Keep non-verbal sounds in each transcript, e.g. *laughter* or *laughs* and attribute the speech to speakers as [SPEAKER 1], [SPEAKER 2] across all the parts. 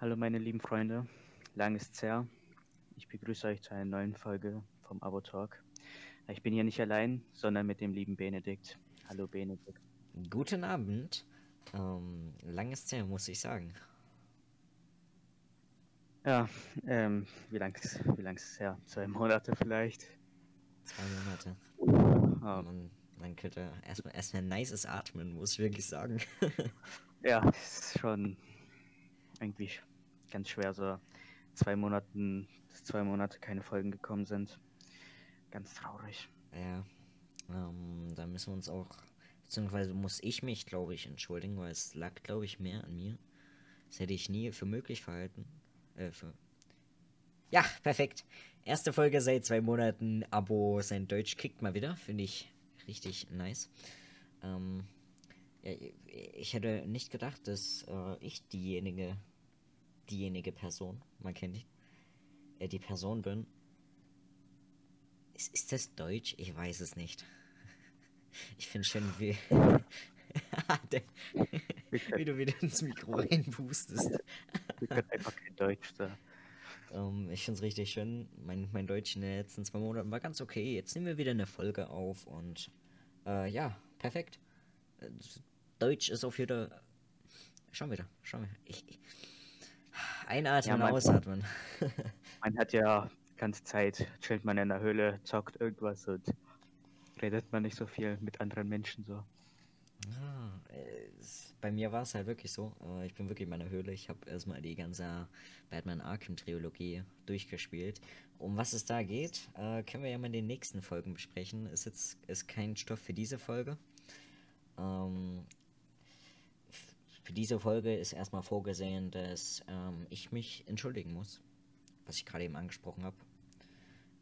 [SPEAKER 1] Hallo meine lieben Freunde, lang ist's her. Ich begrüße euch zu einer neuen Folge vom Abo Talk. Ich bin hier nicht allein, sondern mit dem lieben Benedikt. Hallo Benedikt.
[SPEAKER 2] Guten Abend. Ähm, lang ist's her, muss ich sagen.
[SPEAKER 1] Ja, ähm, wie lang ist wie lang ist es her? Zwei Monate vielleicht.
[SPEAKER 2] Zwei Monate.
[SPEAKER 1] Ja,
[SPEAKER 2] Man, man könnte erstmal erstmal ein nices Atmen, muss ich wirklich sagen. *laughs*
[SPEAKER 1] ja, ist schon irgendwie ganz schwer, so zwei Monaten, zwei Monate keine Folgen gekommen sind. Ganz traurig.
[SPEAKER 2] ja, ähm, da müssen wir uns auch, beziehungsweise muss ich mich, glaube ich, entschuldigen, weil es lag, glaube ich, mehr an mir. Das hätte ich nie für möglich verhalten. Äh, für... Ja, perfekt. Erste Folge seit zwei Monaten. Abo, sein Deutsch kickt mal wieder. Finde ich richtig nice. Ähm, ja, ich hätte nicht gedacht, dass äh, ich diejenige, diejenige Person, man kennt die, äh, die Person bin. Ist, ist das Deutsch? Ich weiß es nicht. Ich finde schon, wie, *laughs* wie du wieder ins Mikro reinpustest.
[SPEAKER 1] Wir können einfach kein Deutsch da.
[SPEAKER 2] Ähm, ich finde es richtig schön. Mein, mein Deutsch in den letzten zwei Monaten war ganz okay. Jetzt nehmen wir wieder eine Folge auf und äh, ja, perfekt. Äh, Deutsch ist auf jeder. Schauen wir da, schauen wir. Ich, ich... Einatmen,
[SPEAKER 1] man-
[SPEAKER 2] ausatmen.
[SPEAKER 1] Man hat ja die ganze Zeit, chillt man in der Höhle, zockt irgendwas und redet man nicht so viel mit anderen Menschen so.
[SPEAKER 2] Ah, es- bei mir war es halt wirklich so. Äh, ich bin wirklich in meiner Höhle. Ich habe erstmal die ganze Batman Arkham Trilogie durchgespielt. Um was es da geht, äh, können wir ja mal in den nächsten Folgen besprechen. Ist jetzt ist kein Stoff für diese Folge. Ähm, für diese Folge ist erstmal vorgesehen, dass ähm, ich mich entschuldigen muss, was ich gerade eben angesprochen habe.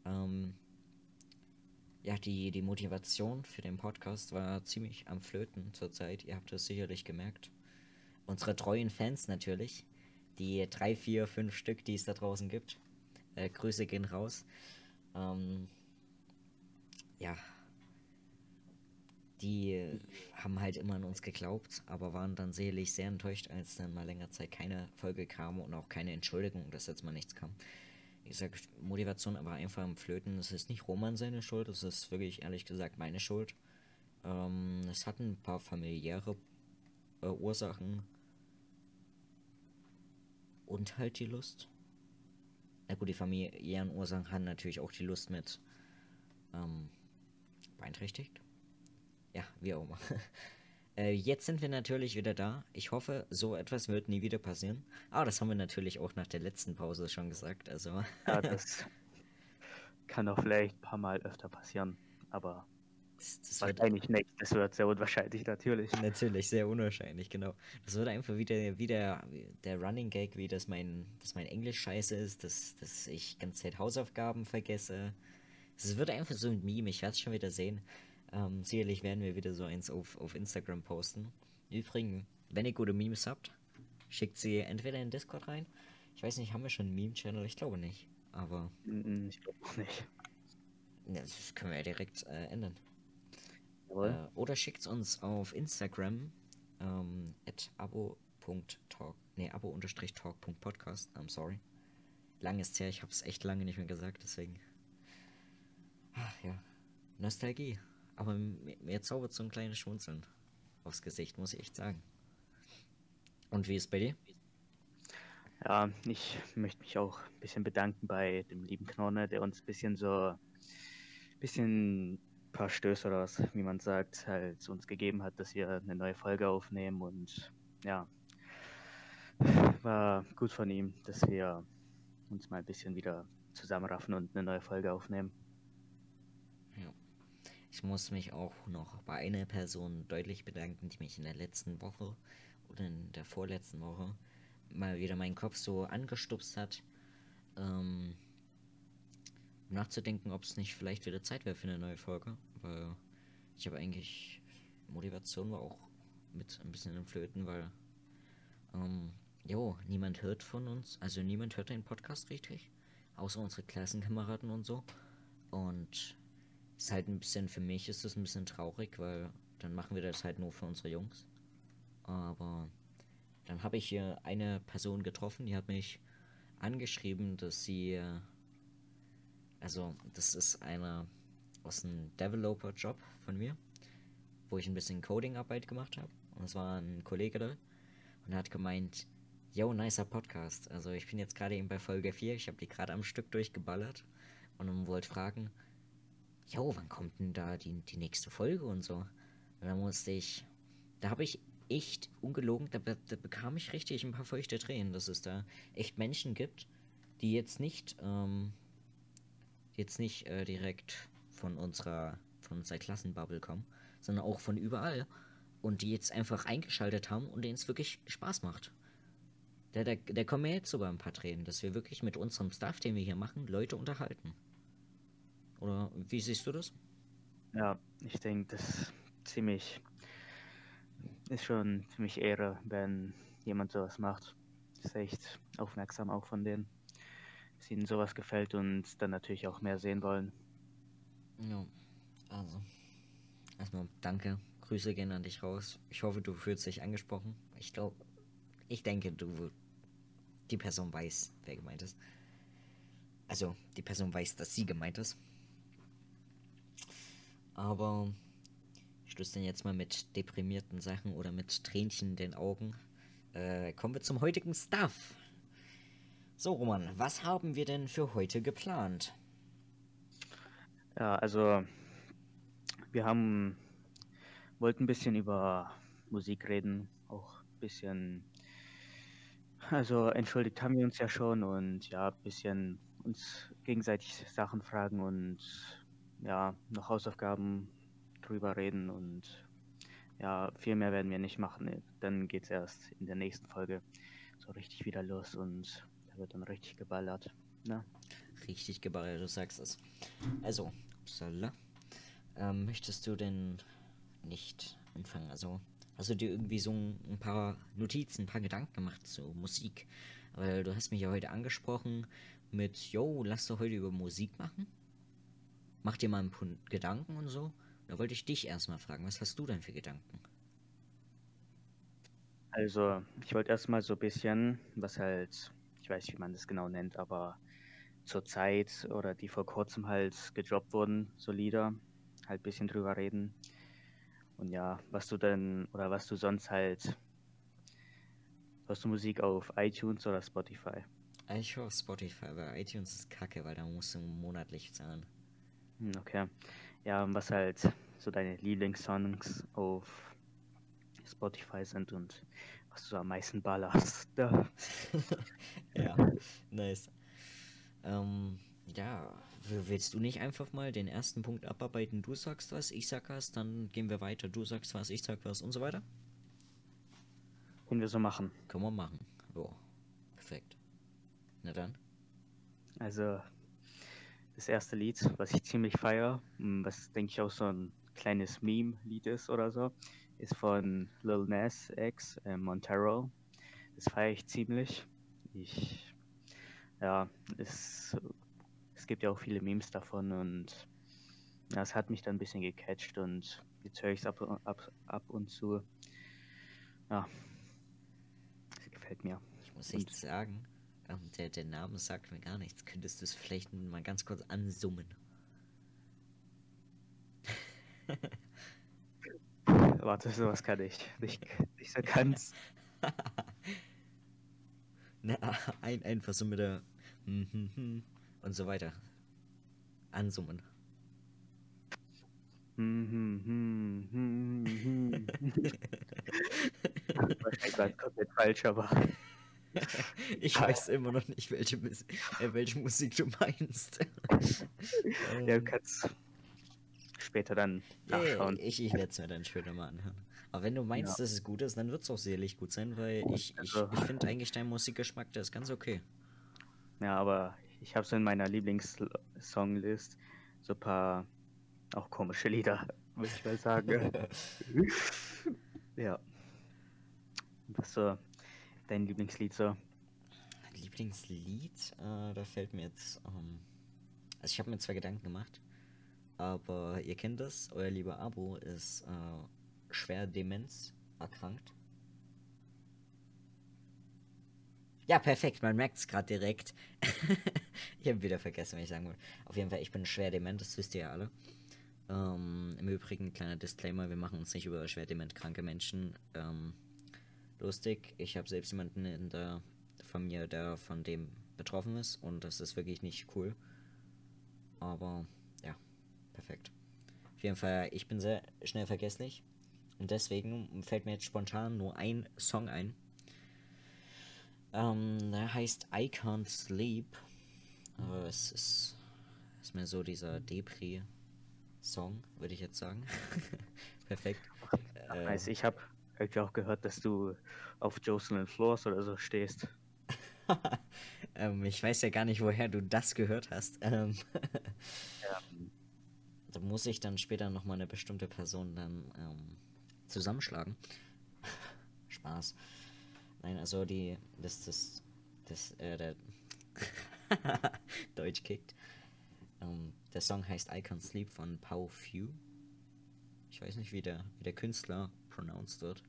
[SPEAKER 2] Ähm, ja, die, die Motivation für den Podcast war ziemlich am Flöten zurzeit. Ihr habt es sicherlich gemerkt. Unsere treuen Fans natürlich. Die drei, vier, fünf Stück, die es da draußen gibt. Äh, Grüße gehen raus. Ähm, ja. Die äh, haben halt immer an uns geglaubt, aber waren dann sicherlich sehr enttäuscht, als dann mal länger Zeit keine Folge kam und auch keine Entschuldigung, dass jetzt mal nichts kam. Wie gesagt, Motivation aber einfach am Flöten. Es ist nicht Roman seine Schuld, es ist wirklich ehrlich gesagt meine Schuld. Ähm, es hat ein paar familiäre äh, Ursachen. Und halt die Lust. Na gut, die familiären Ursachen haben natürlich auch die Lust mit ähm, beeinträchtigt. Ja, wie auch immer. *laughs* äh, jetzt sind wir natürlich wieder da. Ich hoffe, so etwas wird nie wieder passieren. Aber das haben wir natürlich auch nach der letzten Pause schon gesagt. Also.
[SPEAKER 1] Ja, *laughs* das kann auch vielleicht ein paar Mal öfter passieren, aber
[SPEAKER 2] Das, das wird
[SPEAKER 1] wahrscheinlich nicht. Das wird sehr unwahrscheinlich natürlich.
[SPEAKER 2] natürlich sehr unwahrscheinlich, genau. Das wird einfach wieder, wieder der Running Gag, wie das mein, dass mein Englisch scheiße ist, dass, dass ich ganze Zeit Hausaufgaben vergesse. Es wird einfach so ein Meme, ich werde es schon wieder sehen. Ähm, sicherlich werden wir wieder so eins auf, auf Instagram posten. Übrigens, wenn ihr gute Memes habt, schickt sie entweder in Discord rein. Ich weiß nicht, haben wir schon einen Meme-Channel? Ich glaube nicht. Aber
[SPEAKER 1] Ich glaube auch nicht.
[SPEAKER 2] das können wir ja direkt äh, ändern. Äh, oder schickt uns auf Instagram ähm, at abo.talk, nee, abo-talk.podcast. I'm sorry. Lang ist her, ich habe es echt lange nicht mehr gesagt, deswegen. Ach ja, Nostalgie. Aber mir, zaubert so ein kleines Schmunzeln aufs Gesicht, muss ich echt sagen. Und wie ist bei dir?
[SPEAKER 1] Ja, ich möchte mich auch ein bisschen bedanken bei dem lieben Knorne, der uns ein bisschen so, bisschen ein paar Stöße oder was, wie man sagt, halt uns gegeben hat, dass wir eine neue Folge aufnehmen und ja, war gut von ihm, dass wir uns mal ein bisschen wieder zusammenraffen und eine neue Folge aufnehmen.
[SPEAKER 2] Ich muss mich auch noch bei einer Person deutlich bedanken, die mich in der letzten Woche oder in der vorletzten Woche mal wieder meinen Kopf so angestupst hat, ähm, um nachzudenken, ob es nicht vielleicht wieder Zeit wäre für eine neue Folge, weil ich habe eigentlich Motivation war auch mit ein bisschen im Flöten, weil ähm, jo, niemand hört von uns, also niemand hört den Podcast richtig, außer unsere Klassenkameraden und so. Und ist halt ein bisschen, für mich ist das ein bisschen traurig, weil dann machen wir das halt nur für unsere Jungs. Aber dann habe ich hier eine Person getroffen, die hat mich angeschrieben, dass sie, äh, also das ist einer aus einem Developer-Job von mir, wo ich ein bisschen Coding-Arbeit gemacht habe. Und es war ein Kollege da und er hat gemeint, yo, nicer Podcast. Also ich bin jetzt gerade eben bei Folge 4, ich habe die gerade am Stück durchgeballert und wollte fragen, yo, wann kommt denn da die, die nächste Folge und so. Und dann musste ich, da habe ich echt ungelogen, da, da, bekam ich richtig ein paar feuchte Tränen, dass es da echt Menschen gibt, die jetzt nicht, ähm, jetzt nicht äh, direkt von unserer, von unserer Klassenbubble kommen, sondern auch von überall. Und die jetzt einfach eingeschaltet haben und denen es wirklich Spaß macht. Da, da, da kommen mir jetzt sogar ein paar Tränen, dass wir wirklich mit unserem Stuff, den wir hier machen, Leute unterhalten. Oder wie siehst du das?
[SPEAKER 1] Ja, ich denke, das ist ziemlich, ist schon ziemlich Ehre, wenn jemand sowas macht. Das ist echt aufmerksam auch von denen, dass ihnen sowas gefällt und dann natürlich auch mehr sehen wollen.
[SPEAKER 2] Ja, also, erstmal danke. Grüße gehen an dich raus. Ich hoffe, du fühlst dich angesprochen. Ich glaube, ich denke, du, die Person weiß, wer gemeint ist. Also, die Person weiß, dass sie gemeint ist. Aber ich schließe dann jetzt mal mit deprimierten Sachen oder mit Tränchen in den Augen. Äh, kommen wir zum heutigen Stuff. So, Roman, was haben wir denn für heute geplant?
[SPEAKER 1] Ja, also wir haben wollten ein bisschen über Musik reden, auch ein bisschen also entschuldigt haben wir uns ja schon und ja, ein bisschen uns gegenseitig Sachen fragen und ja, noch Hausaufgaben drüber reden und ja, viel mehr werden wir nicht machen. Dann geht es erst in der nächsten Folge so richtig wieder los und da wird dann richtig geballert. Ne?
[SPEAKER 2] Richtig geballert, du sagst es. Also, upsala. Ähm, möchtest du denn nicht anfangen? Also, hast du dir irgendwie so ein paar Notizen, ein paar Gedanken gemacht zu Musik? Weil du hast mich ja heute angesprochen mit, yo, lass doch heute über Musik machen mach dir mal ein paar Gedanken und so. Da wollte ich dich erstmal fragen, was hast du denn für Gedanken?
[SPEAKER 1] Also, ich wollte erstmal so ein bisschen, was halt, ich weiß nicht, wie man das genau nennt, aber zur Zeit oder die vor kurzem halt gedroppt wurden, so Lieder, halt ein bisschen drüber reden. Und ja, was du denn, oder was du sonst halt, hörst du Musik auf iTunes oder Spotify?
[SPEAKER 2] Ich höre Spotify, weil iTunes ist kacke, weil da musst du monatlich zahlen.
[SPEAKER 1] Hm, okay. Ja, was halt so deine Lieblingssongs auf Spotify sind und was du am meisten ballerst.
[SPEAKER 2] Ja, *laughs* ja nice. Ähm, ja, willst du nicht einfach mal den ersten Punkt abarbeiten? Du sagst was, ich sag was, dann gehen wir weiter. Du sagst was, ich sag was und so weiter?
[SPEAKER 1] Können wir so machen.
[SPEAKER 2] Können wir machen. Jo, perfekt. Na dann.
[SPEAKER 1] Also, das erste Lied, was ich ziemlich feiere, hm, was denke ich auch so ein kleines Meme-Lied ist oder so, ist von Lil Nas X, äh, Montero. Das feiere ich ziemlich. Ich, ja, es, es gibt ja auch viele Memes davon und ja, es hat mich dann ein bisschen gecatcht und jetzt höre ich es ab, ab, ab und zu. Ja, es gefällt mir.
[SPEAKER 2] Ich muss echt sagen, der, der Name sagt mir gar nichts. Könntest du es vielleicht mal ganz kurz ansummen? *laughs*
[SPEAKER 1] Warte, sowas kann ich nicht, nicht so ganz. *laughs*
[SPEAKER 2] Na, ein, einfach so mit der *laughs* und so weiter. Ansummen.
[SPEAKER 1] Wahrscheinlich komplett falsch, aber. *laughs*
[SPEAKER 2] ich weiß immer noch nicht, welche, äh, welche Musik du meinst. *laughs*
[SPEAKER 1] ja, du kannst später dann nachschauen.
[SPEAKER 2] Ich, ich werde es mir dann später mal anhören. Aber wenn du meinst, ja. dass es gut ist, dann wird es auch sicherlich gut sein, weil ich, ich, also, ich finde eigentlich dein Musikgeschmack, der ist ganz okay.
[SPEAKER 1] Ja, aber ich habe so in meiner Lieblingssonglist so ein paar auch komische Lieder, *laughs* würde ich mal sagen. ja. Was so dein Lieblingslied so?
[SPEAKER 2] Lieblingslied? Äh, da fällt mir jetzt. Ähm, also, ich habe mir zwei Gedanken gemacht. Aber ihr kennt das, euer lieber Abo ist äh, schwer Demenz erkrankt. Ja, perfekt, man merkt es gerade direkt. *laughs* ich habe wieder vergessen, was ich sagen wollte. Auf jeden Fall, ich bin schwer dement, das wisst ihr ja alle. Ähm, Im Übrigen, kleiner Disclaimer, wir machen uns nicht über schwer dement kranke Menschen ähm, lustig. Ich habe selbst jemanden in der Familie, der von dem betroffen ist und das ist wirklich nicht cool. Aber ja, perfekt. Auf jeden Fall, ich bin sehr schnell vergesslich und deswegen fällt mir jetzt spontan nur ein Song ein. Ähm, der heißt I Can't Sleep. Aber es ist, ist mir so dieser Depri-Song, würde ich jetzt sagen. *laughs* Perfekt.
[SPEAKER 1] Äh, also ich habe irgendwie auch gehört, dass du auf Jocelyn Floors oder so stehst. *laughs*
[SPEAKER 2] ähm, ich weiß ja gar nicht, woher du das gehört hast. Ähm, ja. *laughs* Da muss ich dann später nochmal eine bestimmte Person dann ähm, zusammenschlagen. *laughs* Spaß. Nein, also die, das, das, das, äh, der Deutsch kickt. Um, der Song heißt I Can't Sleep von Pau Few. Ich weiß nicht, wie der, wie der Künstler pronounced wird.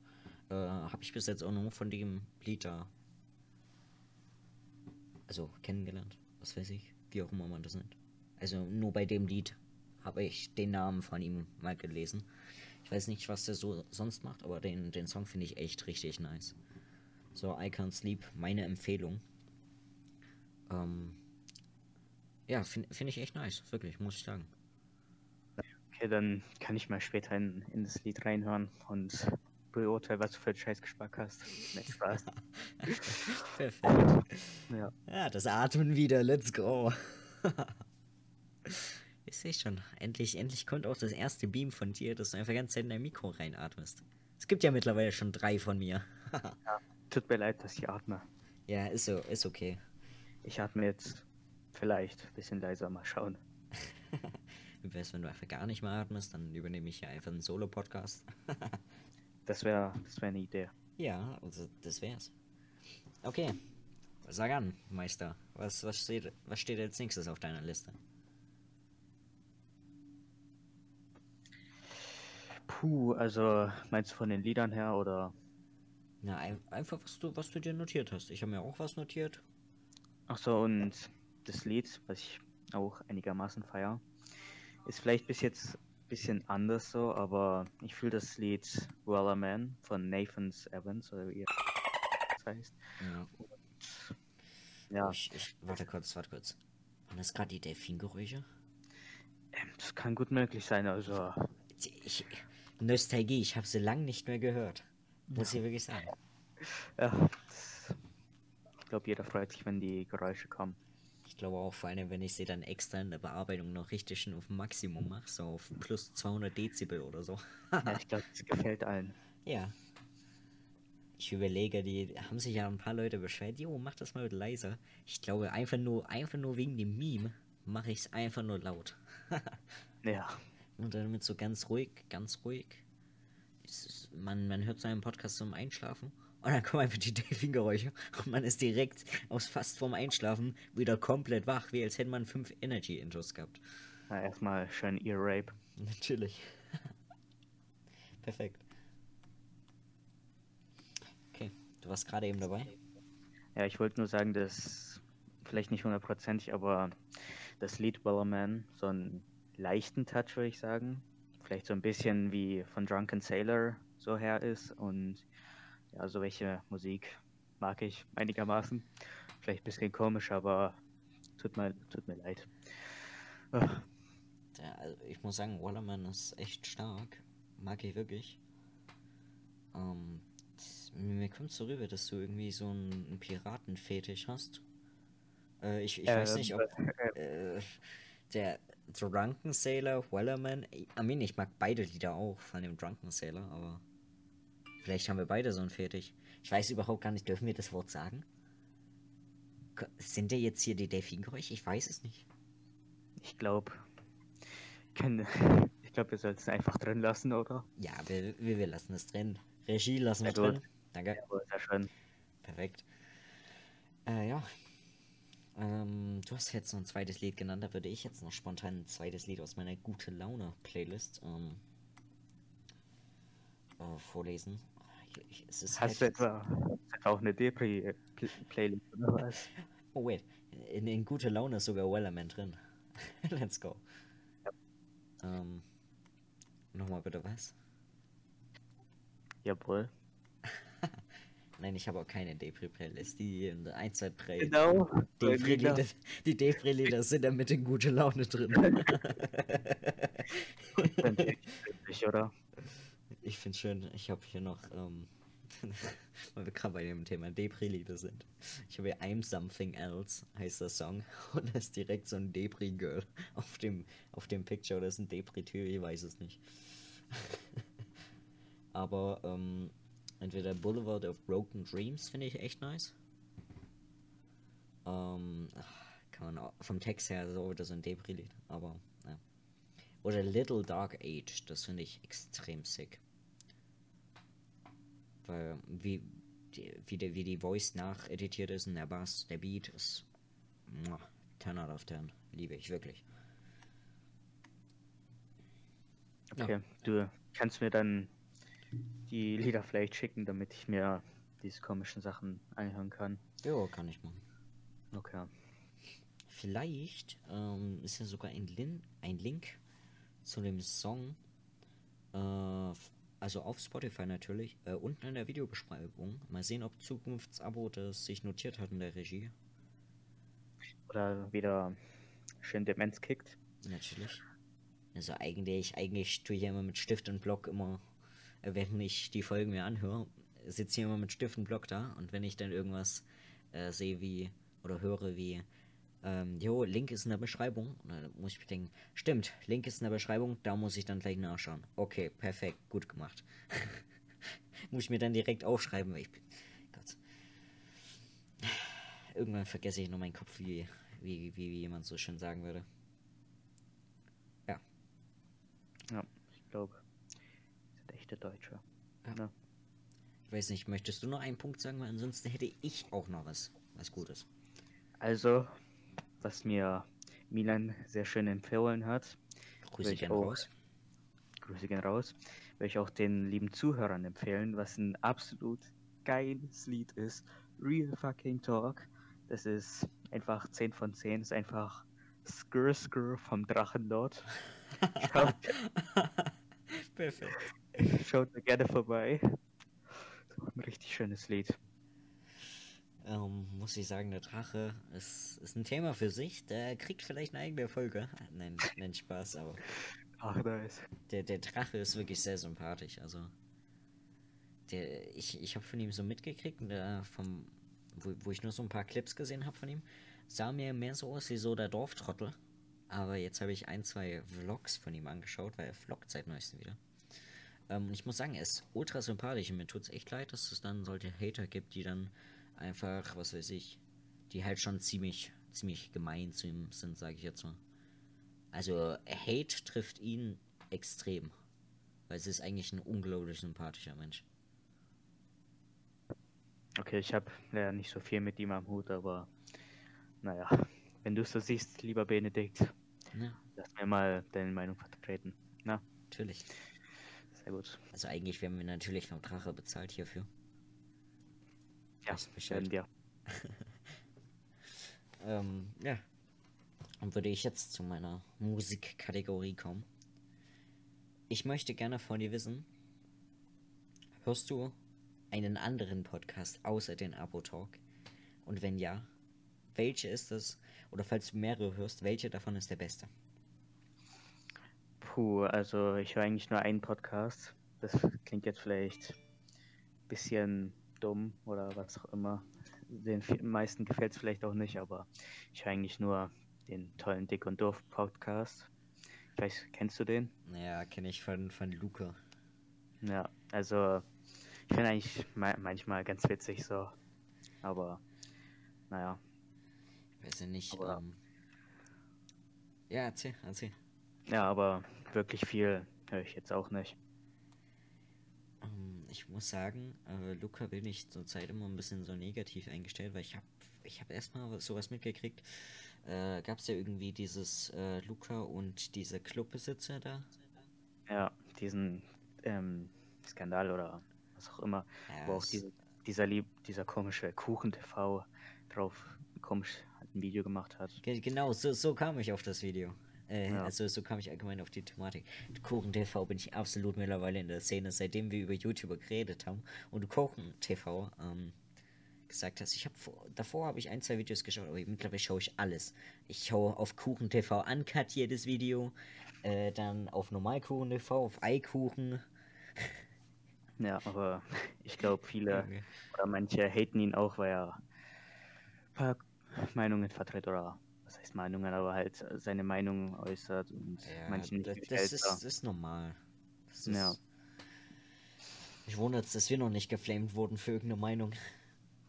[SPEAKER 2] Äh, Habe ich bis jetzt auch nur von dem Lied da. Also kennengelernt. Was weiß ich. Wie auch immer man das nennt. Also nur bei dem Lied habe ich den Namen von ihm mal gelesen. Ich weiß nicht, was der so sonst macht, aber den, den Song finde ich echt richtig nice. So, I Can't Sleep, meine Empfehlung. Ähm, ja, finde find ich echt nice, wirklich, muss ich sagen.
[SPEAKER 1] Okay, dann kann ich mal später in, in das Lied reinhören und beurteilen, was du für einen Scheißgeschmack hast. Nicht Spaß. *laughs*
[SPEAKER 2] Perfekt. Ja. ja, das Atmen wieder, let's go. *laughs* ich sehe schon, endlich, endlich kommt auch das erste Beam von dir, dass du einfach ganz in dein Mikro reinatmest. Es gibt ja mittlerweile schon drei von mir. *laughs*
[SPEAKER 1] ja. Tut mir leid, dass ich atme.
[SPEAKER 2] Ja, ist so, ist okay.
[SPEAKER 1] Ich atme jetzt vielleicht ein bisschen leiser, mal schauen.
[SPEAKER 2] Wie wär's, wenn du einfach gar nicht mehr atmest, dann übernehme ich ja einfach einen Solo-Podcast. *laughs*
[SPEAKER 1] das wäre das wär eine Idee.
[SPEAKER 2] Ja, also das wär's. Okay, sag an, Meister. Was, was, steht, was steht als nächstes auf deiner Liste?
[SPEAKER 1] Puh, also meinst du von den Liedern her oder
[SPEAKER 2] na, ein, einfach was du, was du dir notiert hast. Ich habe mir auch was notiert.
[SPEAKER 1] Ach so, und das Lied, was ich auch einigermaßen feier, ist vielleicht bis jetzt ein bisschen anders so, aber ich fühle das Lied Weller Man von Nathans Evans, oder wie das heißt.
[SPEAKER 2] Ja. Und, ja. Ich, ich, warte kurz, warte kurz. Waren das gerade die Delfingeräusche?
[SPEAKER 1] Ähm, das kann gut möglich sein, also.
[SPEAKER 2] Ich, Nostalgie, ich habe sie lang nicht mehr gehört. Muss ich wirklich sagen.
[SPEAKER 1] Ja, ich glaube, jeder freut sich, wenn die Geräusche kommen.
[SPEAKER 2] Ich glaube auch, vor allem, wenn ich sie dann extra in der Bearbeitung noch richtig schön auf Maximum mache, so auf plus 200 Dezibel oder so. *laughs*
[SPEAKER 1] ja, ich glaube, das gefällt allen.
[SPEAKER 2] Ja. Ich überlege, die haben sich ja ein paar Leute beschwert, jo, mach das mal leiser. Ich glaube, einfach nur, einfach nur wegen dem Meme mache ich es einfach nur laut. *laughs*
[SPEAKER 1] ja.
[SPEAKER 2] Und damit so ganz ruhig, ganz ruhig man, man hört seinen Podcast zum Einschlafen und dann kommen einfach die *laughs* Delfin-Geräusche und man ist direkt aus fast vorm Einschlafen wieder komplett wach, wie als hätte man fünf Energy-Intros gehabt.
[SPEAKER 1] Na, erstmal schön Ear-Rape.
[SPEAKER 2] Natürlich. *laughs* Perfekt. Okay, du warst gerade eben dabei.
[SPEAKER 1] Ja, ich wollte nur sagen, dass vielleicht nicht hundertprozentig, aber das Lied Wellerman so einen leichten Touch, würde ich sagen, vielleicht so ein bisschen wie von Drunken Sailor so her ist. Und ja, so welche Musik mag ich einigermaßen. Vielleicht ein bisschen komisch, aber tut mir, tut mir leid.
[SPEAKER 2] Ja, also ich muss sagen, Wallerman ist echt stark. Mag ich wirklich. Ähm, mir kommt so rüber, dass du irgendwie so einen, Piratenfetisch hast. Äh, ich ich ähm, weiß nicht, ob äh, der Drunken Sailor, Wellerman. I mean, ich mag beide Lieder auch von dem Drunken Sailor, aber vielleicht haben wir beide so ein Fertig. Ich weiß überhaupt gar nicht, dürfen wir das Wort sagen? Sind der jetzt hier die Delfingeräusche? Ich weiß es nicht.
[SPEAKER 1] Ich glaube, ich glaube, wir sollten es einfach drin lassen, oder?
[SPEAKER 2] Ja, wir, wir, lassen es drin. Regie lassen wir ja, drin. Danke. Ja, sehr schön. Perfekt. Äh, ja, ähm, du hast jetzt noch ein zweites Lied genannt, da würde ich jetzt noch spontan ein zweites Lied aus meiner gute Laune Playlist ähm, äh, vorlesen. wirklich. Es ist
[SPEAKER 1] Hast du
[SPEAKER 2] halt,
[SPEAKER 1] etwa auch eine Depri-Playlist oder was? *laughs*
[SPEAKER 2] oh wait, in, in gute Laune ist sogar Wellerman drin. *laughs* Let's go. Ähm, nochmal bitte was?
[SPEAKER 1] Jawohl. *laughs*
[SPEAKER 2] Nein, ich habe auch keine Depri-Playlist. Die 1, 2, 3.
[SPEAKER 1] Genau.
[SPEAKER 2] Depri-Lieder, die Depri-Lieder sind da mit in gute Laune drin.
[SPEAKER 1] Ich, oder?
[SPEAKER 2] Ich finde schön, ich habe hier noch, ähm, *laughs* weil wir gerade bei dem Thema Depri-Lieder sind. Ich habe hier I'm Something Else, heißt der Song. *laughs* Und da ist direkt so ein Depri-Girl auf dem, auf dem Picture. Oder ist ein Depri-Typ, ich weiß es nicht. *laughs* Aber, ähm, entweder Boulevard of Broken Dreams finde ich echt nice. Ähm, kann man auch, vom Text her so wieder so ein Depri-Lied, aber, ja. Oder Little Dark Age, das finde ich extrem sick. Weil, wie, die, wie, der, wie die Voice nacheditiert ist und der Bass, der Beat ist. Muah, 10 out of 10. Liebe ich wirklich.
[SPEAKER 1] Okay, du kannst mir dann die Lieder vielleicht schicken, damit ich mir diese komischen Sachen anhören kann.
[SPEAKER 2] Ja, kann ich machen.
[SPEAKER 1] Okay.
[SPEAKER 2] Vielleicht ähm, ist ja sogar ein, Lin ein Link zu dem Song, äh, also auf Spotify natürlich, äh, unten in der Videobeschreibung. Mal sehen, ob Zukunftsabo das sich notiert hat in der Regie.
[SPEAKER 1] Oder wieder schön Demenz kickt.
[SPEAKER 2] Natürlich. Also eigentlich, eigentlich tue ich ja immer mit Stift und Block immer, äh, wenn ich die Folgen mir anhöre, sitze ich immer mit Stift und Block da und wenn ich dann irgendwas äh, sehe wie oder höre wie ähm, jo, Link ist in der Beschreibung. Und dann muss ich denken, stimmt, Link ist in der Beschreibung, da muss ich dann gleich nachschauen. Okay, perfekt, gut gemacht. *laughs* muss ich mir dann direkt aufschreiben, weil ich bin. Gott. Irgendwann vergesse ich nur meinen Kopf, wie, wie, wie, wie jemand so schön sagen würde. Ja.
[SPEAKER 1] Ja, ich glaube, sind echte Deutsche.
[SPEAKER 2] Ja.
[SPEAKER 1] Ja.
[SPEAKER 2] Ich weiß nicht, möchtest du noch einen Punkt sagen? Weil ansonsten hätte ich auch noch was, was Gutes.
[SPEAKER 1] Also, was mir Milan sehr schön empfohlen hat,
[SPEAKER 2] Grüße
[SPEAKER 1] auch.
[SPEAKER 2] raus.
[SPEAKER 1] Grüße gehen raus, würde ich auch den lieben Zuhörern empfehlen, was ein absolut geiles Lied ist. Real fucking Talk. Das ist einfach 10 von 10, ist einfach Skrr Skrr vom Drachen dort. *laughs* Schaut,
[SPEAKER 2] Perfekt.
[SPEAKER 1] schaut da gerne vorbei. Ein richtig schönes Lied.
[SPEAKER 2] Ähm, muss ich sagen, der Drache ist, ist ein Thema für sich. Der kriegt vielleicht eine eigene Folge. Nein, nein, Spaß, aber
[SPEAKER 1] Ach, nice.
[SPEAKER 2] der, der Drache ist wirklich sehr sympathisch. Also, der, ich, ich habe von ihm so mitgekriegt, der vom, wo, wo ich nur so ein paar Clips gesehen habe von ihm, sah mir mehr so aus wie so der Dorftrottel. Aber jetzt habe ich ein, zwei Vlogs von ihm angeschaut, weil er vloggt seit neuestem wieder. Ähm, und ich muss sagen, er ist ultra sympathisch und mir tut es echt leid, dass es dann solche Hater gibt, die dann einfach, was weiß ich, die halt schon ziemlich, ziemlich gemein zu ihm sind, sage ich jetzt mal. Also Hate trifft ihn extrem, weil es ist eigentlich ein unglaublich sympathischer Mensch.
[SPEAKER 1] Okay, ich habe leider nicht so viel mit ihm am Hut, aber naja, wenn du es so siehst, lieber Benedikt,
[SPEAKER 2] Ja,
[SPEAKER 1] lass mir mal deine Meinung vertreten. Na,
[SPEAKER 2] natürlich.
[SPEAKER 1] sehr gut.
[SPEAKER 2] Also eigentlich werden wir natürlich noch Drache bezahlt hierfür.
[SPEAKER 1] Ja, werden wir. *laughs*
[SPEAKER 2] Ähm, ja. Dann würde ich jetzt zu meiner Musikkategorie kommen. Ich möchte gerne von dir wissen, hörst du einen anderen Podcast außer den Abo-Talk? Und wenn ja, welche ist es? Oder falls du mehrere hörst, welche davon ist der beste?
[SPEAKER 1] Puh, also ich höre eigentlich nur einen Podcast. Das klingt jetzt vielleicht ein bisschen dumm oder was auch immer. Den meisten gefällt es vielleicht auch nicht, aber ich höre eigentlich nur den tollen Dick und Doof Podcast. Ich weiß, kennst du den?
[SPEAKER 2] Naja, kenne ich von, von Luca.
[SPEAKER 1] Ja, also ich finde eigentlich ma manchmal ganz witzig so. Aber naja,
[SPEAKER 2] Weiß ja nicht.
[SPEAKER 1] Aber-
[SPEAKER 2] Ähm, ja, erzähl, erzähl.
[SPEAKER 1] ja, aber wirklich viel höre ich jetzt auch nicht.
[SPEAKER 2] Ich muss sagen, äh, Luca bin ich zurzeit immer ein bisschen so negativ eingestellt, weil ich habe ich hab erstmal sowas mitgekriegt. Äh, Gab es ja irgendwie dieses äh, Luca und diese Clubbesitzer da?
[SPEAKER 1] Ja, diesen ähm, Skandal oder was auch immer,
[SPEAKER 2] Ja,
[SPEAKER 1] wo auch
[SPEAKER 2] es-
[SPEAKER 1] diese, dieser lieb, dieser komische Kuchen-TV drauf komisch ein Video gemacht hat.
[SPEAKER 2] Ge- Genau, so, so kam ich auf das Video. Äh,
[SPEAKER 1] Ja.
[SPEAKER 2] Also so kam ich allgemein auf die Thematik. Kuchen TV bin ich absolut mittlerweile in der Szene, seitdem wir über YouTuber geredet haben und du Kuchen TV ähm, gesagt hast. Ich habe davor habe ich ein, zwei Videos geschaut, aber mittlerweile schaue ich alles. Ich schaue auf Kuchen TV Uncut jedes Video, äh, dann auf Normalkuchen TV, auf Eikuchen. *laughs*
[SPEAKER 1] Ja, aber ich glaube, viele
[SPEAKER 2] Junge.
[SPEAKER 1] oder manche haten ihn auch, weil er ein paar Meinungen vertritt oder Meinungen, aber halt seine Meinung äußert und
[SPEAKER 2] Ja,
[SPEAKER 1] manchen nicht
[SPEAKER 2] das, das, ist, das ist normal. Das
[SPEAKER 1] Ja.
[SPEAKER 2] ist, Mich wundert dass wir noch nicht geflamed wurden für irgendeine Meinung.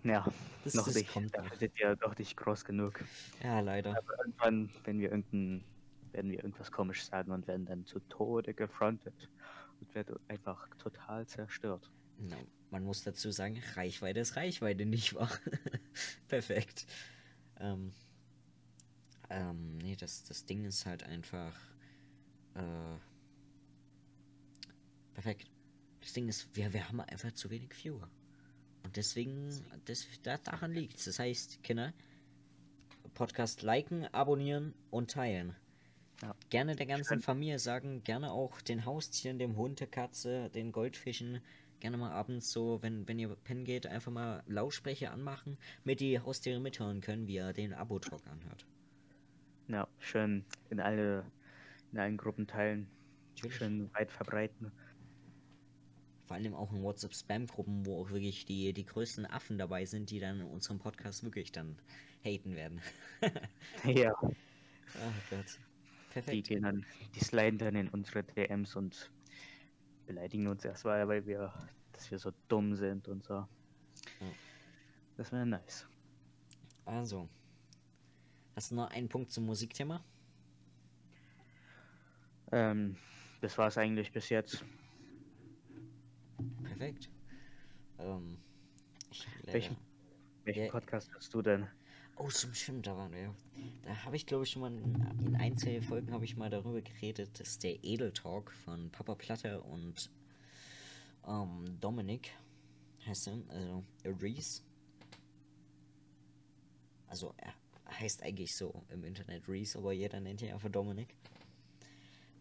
[SPEAKER 1] Ja,
[SPEAKER 2] Das,
[SPEAKER 1] noch
[SPEAKER 2] das
[SPEAKER 1] nicht.
[SPEAKER 2] kommt noch.
[SPEAKER 1] sind wir doch nicht groß genug.
[SPEAKER 2] Ja, leider.
[SPEAKER 1] Aber irgendwann, wenn wir irgendein, werden wir irgendwas komisch sagen und werden dann zu Tode gefrontet und werden einfach total zerstört.
[SPEAKER 2] Na, man muss dazu sagen, Reichweite ist Reichweite, nicht wahr? *laughs* Perfekt. Ähm, ähm, nee, das, das Ding ist halt einfach. Äh, perfekt. Das Ding ist, wir, wir haben einfach zu wenig Viewer. Und deswegen, das, da, daran liegt Das heißt, Kinder, Podcast liken, abonnieren und teilen.
[SPEAKER 1] Ja.
[SPEAKER 2] Gerne der ganzen. Familie sagen, gerne auch den Haustieren, dem Hund, der Katze, den Goldfischen, gerne mal abends so, wenn, wenn ihr pennen geht, einfach mal Lautsprecher anmachen, mit die Haustiere mithören können, wie er den Abo-Talk anhört.
[SPEAKER 1] Ja, schön in alle, in allen Gruppen teilen,
[SPEAKER 2] Natürlich.
[SPEAKER 1] schön weit verbreiten.
[SPEAKER 2] Vor allem auch in WhatsApp-Spam-Gruppen, wo auch wirklich die, die größten Affen dabei sind, die dann in unserem Podcast wirklich dann haten werden. *laughs*
[SPEAKER 1] Ja,
[SPEAKER 2] Ach Gott.
[SPEAKER 1] die
[SPEAKER 2] Perfekt.
[SPEAKER 1] gehen dann, die sliden dann in unsere DMs und beleidigen uns erstmal, weil wir, dass wir so dumm sind und so. Das wäre nice.
[SPEAKER 2] Also. Hast du noch einen Punkt zum Musikthema?
[SPEAKER 1] Ähm, das war es eigentlich bis jetzt.
[SPEAKER 2] Perfekt. Ähm.
[SPEAKER 1] Welchen- Welchen
[SPEAKER 2] Ja.
[SPEAKER 1] Podcast hast du denn?
[SPEAKER 2] Oh, zum stimmt, da waren wir. Da habe ich, glaube ich, schon mal in, in ein, zwei Folgen habe ich mal darüber geredet. Das ist der Edel Talk von Papa Platte und ähm, Dominik heißt er, also Reese. Also er heißt eigentlich so im Internet Reese, aber jeder nennt ihn einfach Dominik.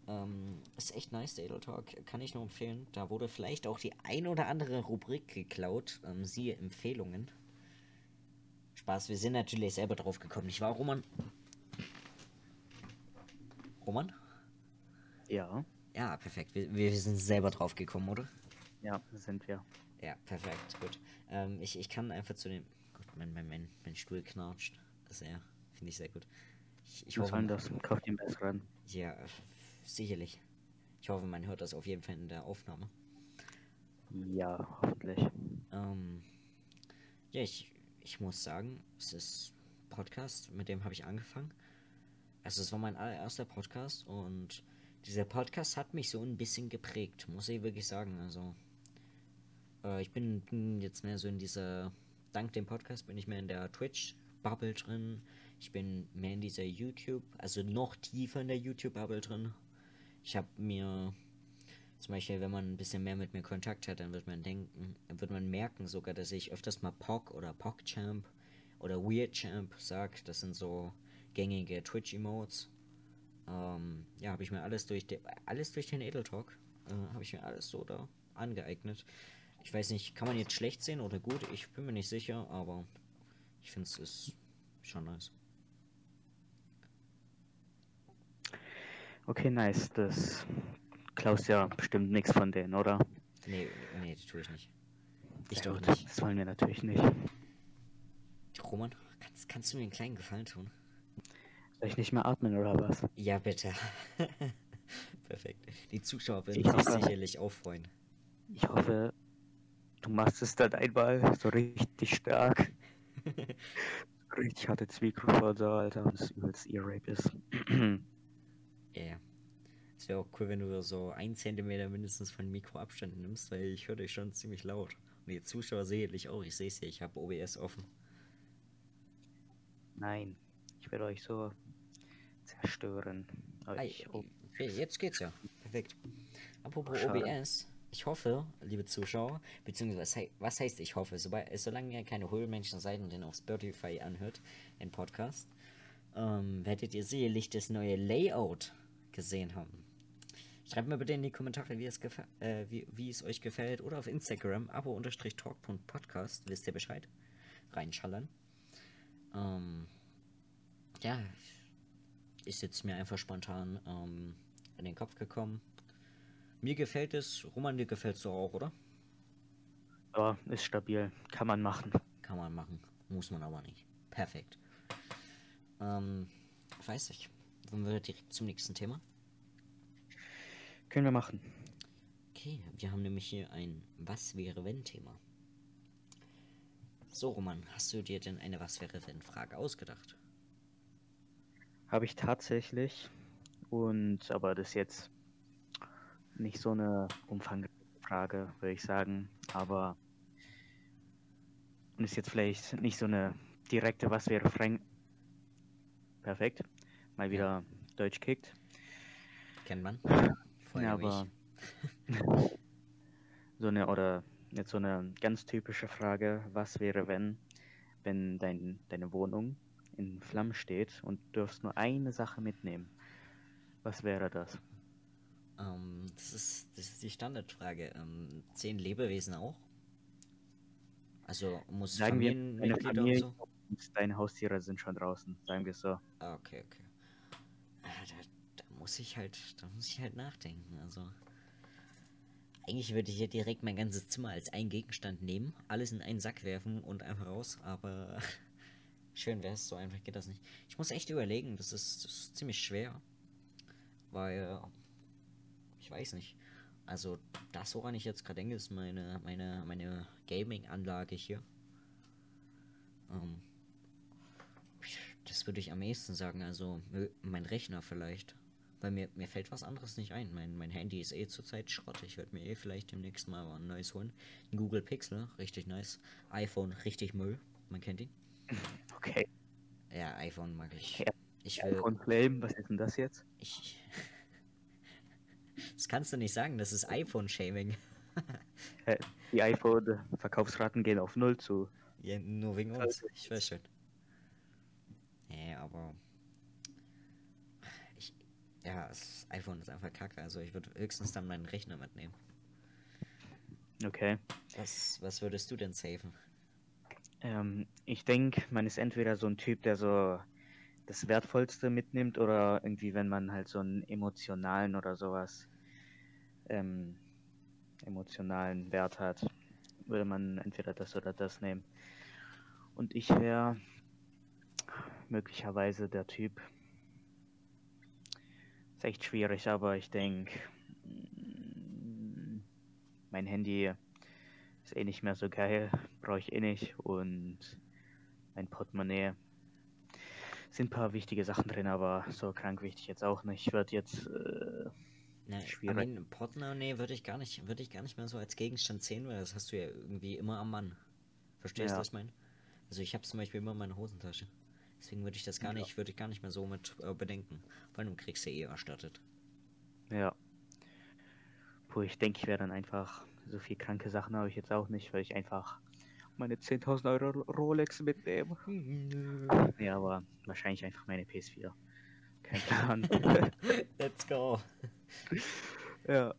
[SPEAKER 2] Ähm, ist echt nice, der Edel Talk. Kann ich nur empfehlen. Da wurde vielleicht auch die ein oder andere Rubrik geklaut. Ähm, siehe Empfehlungen. Spaß, wir sind natürlich selber drauf gekommen, nicht wahr, Roman? Roman?
[SPEAKER 1] Ja,
[SPEAKER 2] Ja, perfekt. Wir, wir sind selber drauf gekommen, oder?
[SPEAKER 1] ja, sind wir.
[SPEAKER 2] Ja, perfekt, gut. Ähm, ich, ich kann einfach zu dem. Gut, mein, mein, mein, mein Stuhl knatscht. Ja, finde ich sehr gut. Ich, ich hoffe,
[SPEAKER 1] das? Kauf den besseren.
[SPEAKER 2] Ja, sicherlich. Ich hoffe, man hört das auf jeden Fall in der Aufnahme.
[SPEAKER 1] Ja, hoffentlich.
[SPEAKER 2] Ähm, ja, ich, ich muss sagen, es ist Podcast, mit dem habe ich angefangen. Also es war mein allererster Podcast und dieser Podcast hat mich so ein bisschen geprägt, muss ich wirklich sagen. Also äh, ich bin, bin jetzt mehr so in dieser, dank dem Podcast bin ich mehr in der Twitch-Bubble drin. Ich bin mehr in dieser YouTube, also noch tiefer in der YouTube-Bubble drin. Ich habe mir zum Beispiel, wenn man ein bisschen mehr mit mir Kontakt hat, dann wird man denken, wird man merken sogar, dass ich öfters mal Pock oder PogChamp oder WeirdChamp sag. Das sind so gängige Twitch-Emotes. Ähm, ja, habe ich mir alles durch, de, alles durch den Edeltalk, äh, habe ich mir alles so da angeeignet. Ich weiß nicht, kann man jetzt schlecht sehen oder gut? Ich bin mir nicht sicher, aber ich finde es ist schon nice.
[SPEAKER 1] Okay, nice. Das klaust ja bestimmt nichts von denen, oder?
[SPEAKER 2] Nee, nee, das tue ich nicht. Ich doch nicht.
[SPEAKER 1] Das wollen wir natürlich nicht.
[SPEAKER 2] Roman, kannst, kannst du mir einen kleinen Gefallen tun?
[SPEAKER 1] Soll ich nicht mehr atmen oder was?
[SPEAKER 2] Ja, bitte. *laughs* Perfekt. Die Zuschauer werden
[SPEAKER 1] Ich
[SPEAKER 2] sich sicherlich auch freuen.
[SPEAKER 1] Ich hoffe, du machst es dann einmal so richtig stark. Richtig Mikrofon so, Alter, und es übelst Ear-Rape ist. *clears throat*
[SPEAKER 2] Ja. Es wäre auch cool, wenn du so ein Zentimeter mindestens von Mikroabstand nimmst, weil ich höre dich schon ziemlich laut. Und die Zuschauer sicherlich auch. Ich sehe es hier, ich habe OBS offen.
[SPEAKER 1] Nein, ich werde euch so zerstören.
[SPEAKER 2] Ei,
[SPEAKER 1] Euch. Oh,
[SPEAKER 2] okay, jetzt geht's ja. Perfekt. Apropos
[SPEAKER 1] Schade.
[SPEAKER 2] OBS. Ich hoffe, liebe Zuschauer, beziehungsweise was heißt ich hoffe, sobald, solange ihr keine Höhlenmenschen seid und den auf Spotify anhört, den Podcast, ähm, werdet ihr sicherlich das neue Layout gesehen haben. Schreibt mir bitte in die Kommentare, wie es, äh, wie, wie es euch gefällt oder auf Instagram, abo-talk.podcast, wisst ihr Bescheid. Reinschallern. Ähm, ja, ist jetzt mir einfach spontan ähm, in den Kopf gekommen. Mir gefällt es, Roman, dir gefällt es doch auch, oder?
[SPEAKER 1] Ja, ist stabil. Kann man machen.
[SPEAKER 2] Kann man machen. Muss man aber nicht. Perfekt. Ähm, weiß ich. Wollen wir direkt zum nächsten Thema?
[SPEAKER 1] Können wir machen.
[SPEAKER 2] Okay, wir haben nämlich hier ein Was wäre wenn Thema. So, Roman, hast du dir denn eine Was wäre wenn Frage ausgedacht?
[SPEAKER 1] Habe ich tatsächlich. Und aber das jetzt nicht so eine umfangreiche Frage, würde ich sagen. Aber und ist jetzt vielleicht nicht so eine direkte Was wäre Frank. Perfekt. Mal wieder Deutsch kickt.
[SPEAKER 2] Kennt man.
[SPEAKER 1] ja, aber so eine oder jetzt so eine ganz typische Frage, was wäre wenn, wenn dein, deine Wohnung in Flammen steht und du dürfst nur eine Sache mitnehmen. Was wäre das?
[SPEAKER 2] Ähm, das, ist, das ist die Standardfrage. Ähm, zehn Lebewesen auch? Also muss
[SPEAKER 1] sagen wir, Familie und so? Deine Haustiere sind schon draußen, sagen wir so.
[SPEAKER 2] Ah, okay, okay. Ah, da, da, muss ich halt, da muss ich halt nachdenken. Also eigentlich würde ich ja direkt mein ganzes Zimmer als einen Gegenstand nehmen, alles in einen Sack werfen und einfach raus, aber *laughs* schön wäre es, so einfach geht das nicht. Ich muss echt überlegen, das ist, das ist ziemlich schwer, weil ich weiß nicht. Also das, woran ich jetzt gerade denke, ist meine, meine, meine Gaming-Anlage hier. Ähm, das würde ich am ehesten sagen, also mein Rechner vielleicht. Weil mir, mir fällt was anderes nicht ein. Mein, mein Handy ist eh zurzeit Schrott. Ich werde mir eh vielleicht demnächst mal ein neues holen. Ein Google Pixel, richtig nice. iPhone, richtig Müll. Man kennt ihn. *laughs*
[SPEAKER 1] Okay.
[SPEAKER 2] Ja, iPhone mag ich.
[SPEAKER 1] Ja. Ich will. iPhone Flame, was ist denn das jetzt?
[SPEAKER 2] Ich. Das kannst du nicht sagen, das ist iPhone-Shaming. *laughs*
[SPEAKER 1] Die iPhone-Verkaufsraten gehen auf Null zu.
[SPEAKER 2] Ja, nur wegen uns. Ich weiß schon. Nee, aber ja, das iPhone ist einfach kacke. Also ich würde höchstens dann meinen Rechner mitnehmen.
[SPEAKER 1] Okay.
[SPEAKER 2] Was, was würdest du denn safen?
[SPEAKER 1] Ähm, ich denke, man ist entweder so ein Typ, der so das Wertvollste mitnimmt oder irgendwie, wenn man halt so einen emotionalen oder sowas ähm, emotionalen Wert hat, würde man entweder das oder das nehmen. Und ich wäre möglicherweise der Typ, ist echt schwierig, aber ich denke, mm, mein Handy ist eh nicht mehr so geil, brauche ich eh nicht und mein Portemonnaie sind ein paar wichtige Sachen drin, aber so krank wichtig jetzt auch nicht. Ich würde jetzt äh,
[SPEAKER 2] ne, schwierig. Mein Portemonnaie würde ich gar nicht, würde ich gar nicht mehr so als Gegenstand sehen, weil das hast du ja irgendwie immer am Mann. Verstehst du, ja. was ich meine? Also ich habe zum Beispiel immer meine Hosentasche. Deswegen würde ich das gar ja. nicht, würde ich gar nicht mehr so mit äh, bedenken. Weil du kriegst ja eh erstattet.
[SPEAKER 1] Ja. Puh, ich denke, ich werde dann einfach, so viel kranke Sachen habe ich jetzt auch nicht, weil ich einfach meine 10.000 Euro Rolex mitnehme. *laughs* ja, aber wahrscheinlich einfach meine PS4. Kein *laughs* Plan.
[SPEAKER 2] Let's go.
[SPEAKER 1] Ja,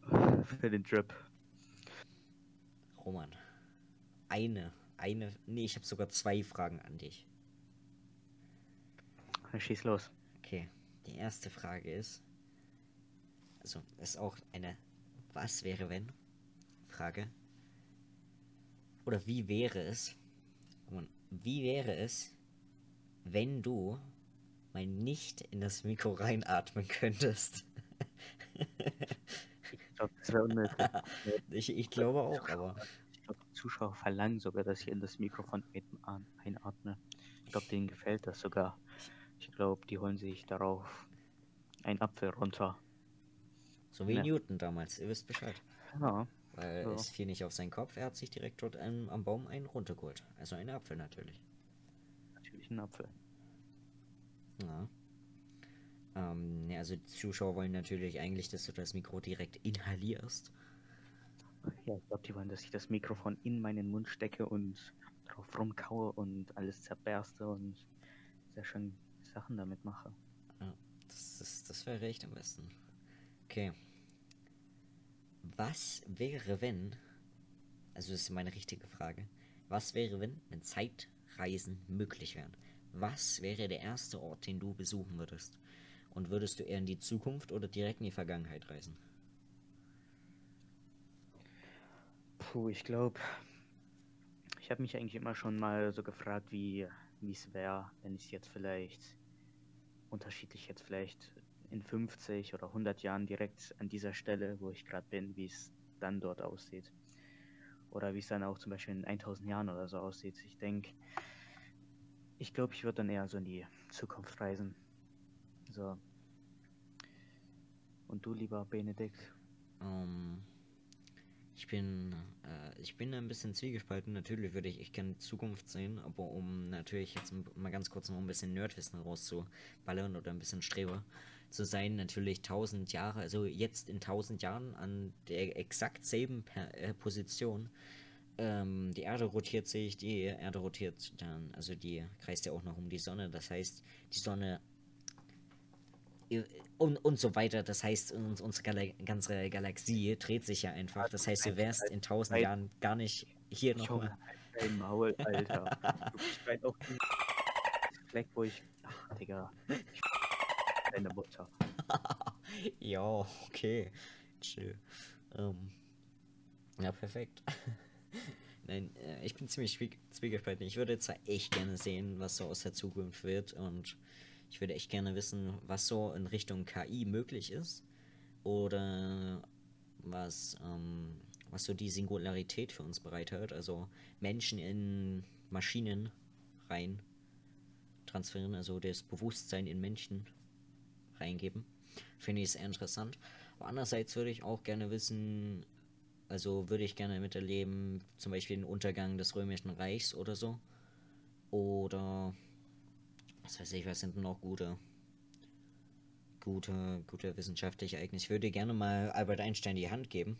[SPEAKER 1] für den Trip.
[SPEAKER 2] Roman, eine, eine, nee, ich habe sogar zwei Fragen an dich.
[SPEAKER 1] Schieß los.
[SPEAKER 2] Okay, die erste Frage ist, also ist auch eine Was wäre wenn Frage. Oder wie wäre es, wie wäre es, wenn du mal nicht in das Mikro reinatmen könntest?
[SPEAKER 1] Ich glaube, das wäre unmöglich. *laughs*
[SPEAKER 2] ich, ich glaube auch, aber.
[SPEAKER 1] Ich glaube, die Zuschauer verlangen sogar, dass ich in das Mikrofon einatme. Ich glaube, denen gefällt das sogar. Ich glaube, die holen sich darauf einen Apfel runter.
[SPEAKER 2] So wie ja. Newton damals, ihr wisst Bescheid.
[SPEAKER 1] Ja.
[SPEAKER 2] Weil ja. es fiel nicht auf seinen Kopf, er hat sich direkt dort einen, am Baum einen runtergeholt. Also einen Apfel natürlich.
[SPEAKER 1] Natürlich ein Apfel.
[SPEAKER 2] Ja. Ähm, ja, also die Zuschauer wollen natürlich eigentlich, dass du das Mikro direkt inhalierst.
[SPEAKER 1] Ja, ich glaube, die wollen, dass ich das Mikrofon in meinen Mund stecke und drauf rumkaue und alles zerberste und sehr schön Sachen damit mache.
[SPEAKER 2] Ja, das, das, das wäre echt am besten. Okay. Was wäre, wenn. Also, das ist meine richtige Frage. Was wäre, wenn, wenn Zeitreisen möglich wären? Was wäre der erste Ort, den du besuchen würdest? Und würdest du eher in die Zukunft oder direkt in die Vergangenheit reisen?
[SPEAKER 1] Puh, ich glaube, ich habe mich eigentlich immer schon mal so gefragt, wie es wäre, wenn ich jetzt vielleicht unterschiedlich jetzt vielleicht in 50 oder 100 Jahren direkt an dieser Stelle, wo ich gerade bin, wie es dann dort aussieht. Oder wie es dann auch zum Beispiel in 1000 Jahren oder so aussieht. Ich denke, ich glaube, ich würde dann eher so in die Zukunft reisen. So. Und du, lieber Benedikt?
[SPEAKER 2] Ähm, ich bin, äh, ich bin ein bisschen zwiegespalten. Natürlich würde ich, ich gerne Zukunft sehen, aber um natürlich jetzt mal ganz kurz noch ein bisschen Nerdwissen rauszuballern oder ein bisschen Streber zu sein, natürlich tausend Jahre, also jetzt in tausend Jahren an der exakt selben per äh, Position. Ähm, die Erde rotiert sich, die Erde rotiert dann, also die kreist ja auch noch um die Sonne. Das heißt, die Sonne und, und so weiter. Das heißt, unsere Gal ganze Galaxie dreht sich ja einfach. Das heißt, du wärst in tausend Jahren gar nicht hier nochmal.
[SPEAKER 1] Dein Maul, Alter. Du bist auf den Fleck, wo ich. Ach, Digga. Ich deine Mutter. *laughs*
[SPEAKER 2] ja, okay. Chill. Ähm, ja, perfekt. *laughs* Nein, äh, ich bin ziemlich zwiegespalten. Ich würde zwar echt gerne sehen, was so aus der Zukunft wird und ich würde echt gerne wissen, was so in Richtung KI möglich ist oder was, ähm, was so die Singularität für uns bereithält. Also Menschen in Maschinen rein transferieren, also das Bewusstsein in Menschen reingeben. Finde ich sehr interessant. Aber andererseits würde ich auch gerne wissen, also würde ich gerne miterleben, zum Beispiel den Untergang des Römischen Reichs oder so. Oder was weiß ich, was sind noch gute, gute, gute wissenschaftliche Ereignisse? Ich würde gerne mal Albert Einstein die Hand geben.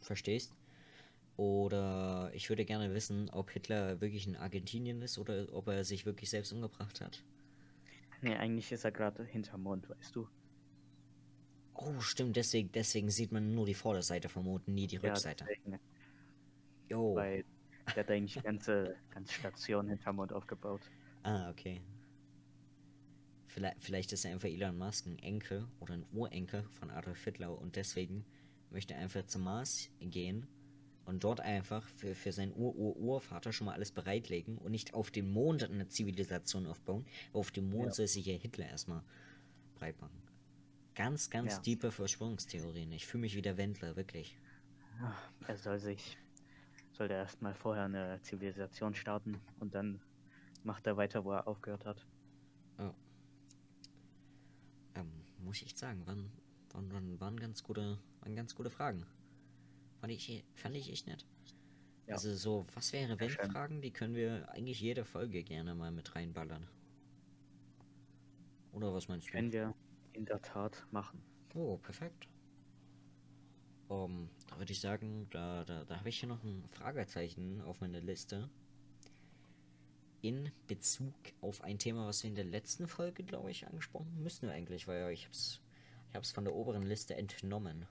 [SPEAKER 2] Verstehst? Oder ich würde gerne wissen, ob Hitler wirklich in Argentinien ist oder ob er sich wirklich selbst umgebracht hat.
[SPEAKER 1] Nee, eigentlich ist er gerade hinterm Mond, weißt du.
[SPEAKER 2] Oh, stimmt, deswegen, deswegen sieht man nur die Vorderseite vom Mond, nie die Rückseite. Ja,
[SPEAKER 1] jo. Weil der hat eigentlich die ganze, *laughs* ganze Station hinterm Mond aufgebaut.
[SPEAKER 2] Ah, okay. Vielleicht, vielleicht ist er einfach Elon Musk ein Enkel oder ein Urenkel von Adolf Hitler und deswegen möchte er einfach zum Mars gehen und dort einfach für, für seinen Ur-Ur-Urvater schon mal alles bereitlegen und nicht auf dem Mond eine Zivilisation aufbauen. Auf dem Mond ja. soll sich ja Hitler erstmal breit machen. Ganz, ganz ja. tiefe Verschwörungstheorien. Ich fühle mich wie der Wendler, wirklich.
[SPEAKER 1] Er soll sich, sollte erstmal vorher eine Zivilisation starten und dann macht er weiter, wo er aufgehört hat.
[SPEAKER 2] Oh muss ich echt sagen, waren, waren, waren, waren, ganz gute, waren ganz gute Fragen. Fand ich, fand ich echt nett. Ja. Also so, was wäre wenn Fragen, die können wir eigentlich jede Folge gerne mal mit reinballern. Oder was meinst
[SPEAKER 1] du? Können wir in der Tat machen.
[SPEAKER 2] Oh, perfekt. Um, da würde ich sagen, da, da, da habe ich hier noch ein Fragezeichen auf meiner Liste in Bezug auf ein Thema, was wir in der letzten Folge, glaube ich, angesprochen müssen wir eigentlich, weil ich habe es ich hab's von der oberen Liste entnommen.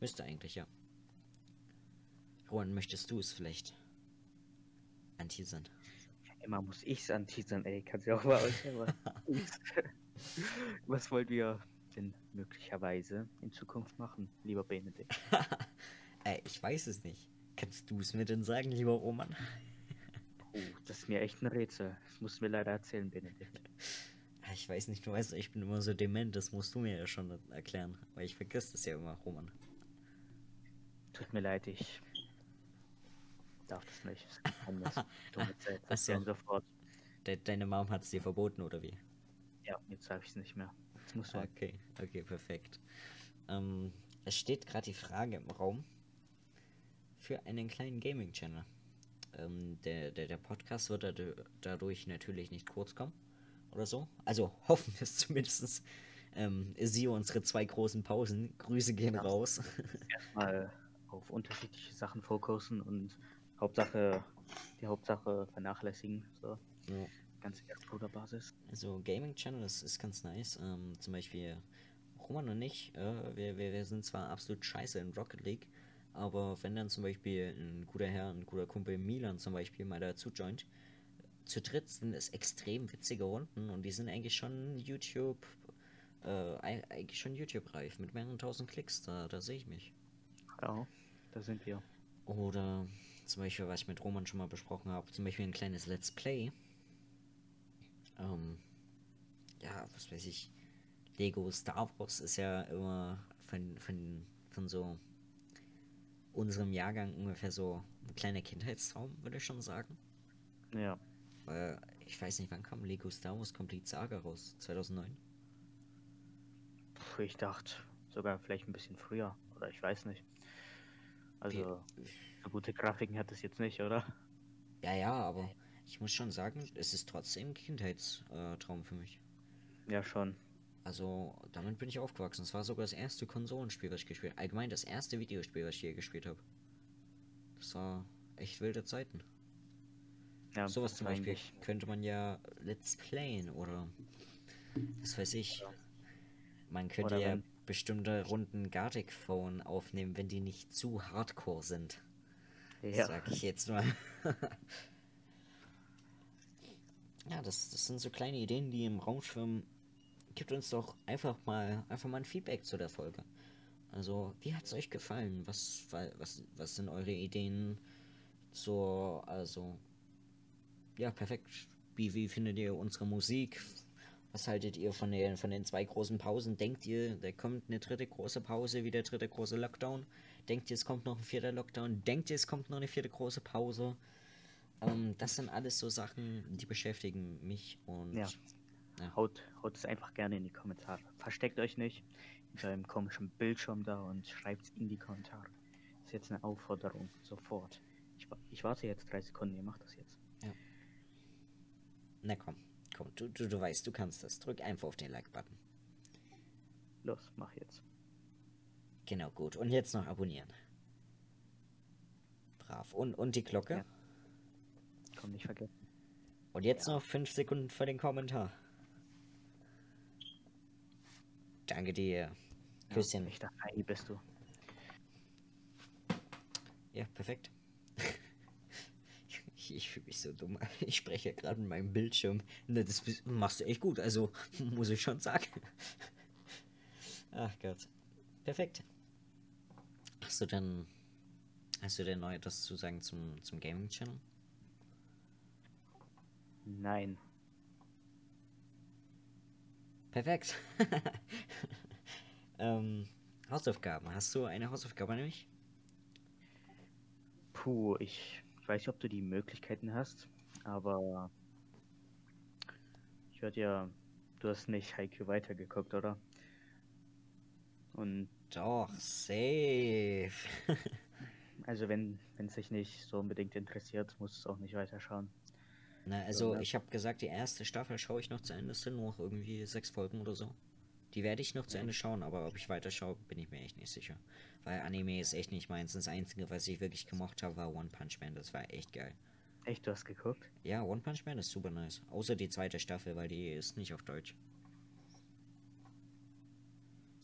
[SPEAKER 2] Müsste eigentlich, ja. Roman, möchtest du es vielleicht anteasern?
[SPEAKER 1] Immer muss ich es anteasern, ey. Kannst du auch mal *laughs* Was wollt ihr denn möglicherweise in Zukunft machen, lieber Benedikt?
[SPEAKER 2] ey, *laughs* ich weiß es nicht. Kannst du es mir denn sagen, lieber Roman?
[SPEAKER 1] Oh, das ist mir echt ein Rätsel. Das musst du mir leider erzählen, Benedikt.
[SPEAKER 2] Ich weiß nicht, du weißt, ich bin immer so dement, das musst du mir ja schon erklären. Weil ich vergesse das ja immer, Roman.
[SPEAKER 1] Tut mir leid, ich darf das nicht. *laughs* Das
[SPEAKER 2] Achso. sofort. De deine Mom hat es dir verboten, oder wie?
[SPEAKER 1] Ja, jetzt darf ich es nicht mehr. Jetzt muss
[SPEAKER 2] okay, okay, perfekt. Ähm, es steht gerade die Frage im Raum für einen kleinen Gaming-Channel. Ähm, der, der, der Podcast wird dadurch natürlich nicht kurz kommen oder so. Also *laughs* hoffen wir es zumindest. Ähm, sie unsere zwei großen Pausen. Grüße gehen ja, raus.
[SPEAKER 1] Erstmal auf unterschiedliche Sachen fokussen und Hauptsache, die Hauptsache vernachlässigen. So,
[SPEAKER 2] Ja.
[SPEAKER 1] ganz eher Bruderbasis.
[SPEAKER 2] Also Gaming Channel ist, ist ganz nice. Ähm, zum Beispiel Roman und ich, äh, wir, wir, wir sind zwar absolut scheiße in Rocket League, aber wenn dann zum Beispiel ein guter Herr, ein guter Kumpel Milan zum Beispiel mal dazu joint, zu dritt sind es extrem witzige Runden und die sind eigentlich schon YouTube, äh, ei- eigentlich schon YouTube-reif mit mehreren tausend Klicks, da, da sehe ich mich.
[SPEAKER 1] Ja, da sind wir.
[SPEAKER 2] Oder zum Beispiel, was ich mit Roman schon mal besprochen habe, zum Beispiel ein kleines Let's Play. Ähm, ja, was weiß ich. Lego Star Wars ist ja immer von, von, von so unserem Jahrgang ungefähr so ein kleiner Kindheitstraum, würde ich schon sagen.
[SPEAKER 1] Ja,
[SPEAKER 2] Weil ich weiß nicht, wann kam Lego Star Wars Complete Saga raus? 2009?
[SPEAKER 1] Puh, ich dachte sogar vielleicht ein bisschen früher. Oder ich weiß nicht. Also, so gute Grafiken hat es jetzt nicht, oder?
[SPEAKER 2] Ja, ja, aber ich muss schon sagen, es ist trotzdem ein Kindheitstraum für mich.
[SPEAKER 1] Ja, schon.
[SPEAKER 2] Also, damit bin ich aufgewachsen. Es war sogar das erste Konsolenspiel, was ich gespielt habe. Allgemein das erste Videospiel, was ich je gespielt habe. Das war echt wilde Zeiten.
[SPEAKER 1] Ja,
[SPEAKER 2] Sowas zum Beispiel
[SPEAKER 1] eigentlich.
[SPEAKER 2] könnte man ja Let's Playen oder was weiß ich. Man könnte ja bestimmte Runden Gartic Phone aufnehmen, wenn die nicht zu hardcore sind.
[SPEAKER 1] Ja,
[SPEAKER 2] Sag ich jetzt mal. *laughs* ja, das, das sind so kleine Ideen, die im Raum schwimmen. Gebt uns doch einfach mal einfach mal ein Feedback zu der Folge. Also, wie hat es euch gefallen? Was, wa- was, was sind eure Ideen zur, also, ja, perfekt. Wie, wie findet ihr unsere Musik? Was haltet ihr von den, von den zwei großen Pausen? Denkt ihr, da kommt eine dritte große Pause, wie der dritte große Lockdown? Denkt ihr, es kommt noch ein vierter Lockdown? Denkt ihr, es kommt noch eine vierte große Pause? Ähm, das sind alles so Sachen, die beschäftigen mich und
[SPEAKER 1] Ja. Haut, haut es einfach gerne in die Kommentare. Versteckt euch nicht hinter einem komischen Bildschirm da und schreibt es in die Kommentare. Das ist jetzt eine Aufforderung, sofort. Ich, ich warte jetzt drei Sekunden, ihr macht das jetzt.
[SPEAKER 2] na komm, komm, du, du, du weißt, du kannst das. Drück einfach auf den Like-Button.
[SPEAKER 1] Los, mach jetzt.
[SPEAKER 2] Genau, gut. Und jetzt noch abonnieren. Brav. Und, und die Glocke.
[SPEAKER 1] Ja. Komm, nicht vergessen.
[SPEAKER 2] Und jetzt noch fünf Sekunden für den Kommentar. Danke dir. Küsschen.
[SPEAKER 1] Ja, ich dachte, Heidi bist du.
[SPEAKER 2] Ja, perfekt. *laughs* ich ich fühle mich so dumm. *laughs* Ich spreche ja gerade mit meinem Bildschirm. Das machst du echt gut, also *laughs* muss ich schon sagen. Ach Gott. Perfekt. Hast du denn. Hast du denn neu etwas zu sagen zum, zum Gaming-Channel?
[SPEAKER 1] Nein.
[SPEAKER 2] Perfekt. *laughs* ähm, Hausaufgaben. Hast du eine Hausaufgabe nämlich?
[SPEAKER 1] Puh, ich weiß nicht, ob du die Möglichkeiten hast, aber ich hörte ja, du hast nicht Haikyuu weitergeguckt, oder? Und
[SPEAKER 2] Doch, safe. *laughs*
[SPEAKER 1] also wenn wenn es dich nicht so unbedingt interessiert, musst du es auch nicht weiterschauen.
[SPEAKER 2] Na, also
[SPEAKER 1] ne?
[SPEAKER 2] ich habe gesagt, die erste Staffel schaue ich noch zu Ende. Es sind nur noch irgendwie sechs Folgen oder so. Die werde ich noch zu Ende schauen, aber ob ich weiterschaue, bin ich mir echt nicht sicher. Weil Anime ist echt nicht meins. Das Einzige, was ich wirklich gemocht habe, war One Punch Man. Das war echt geil.
[SPEAKER 1] Echt, du hast geguckt?
[SPEAKER 2] Ja, One Punch Man ist super nice. Außer die zweite Staffel, weil die ist nicht auf Deutsch.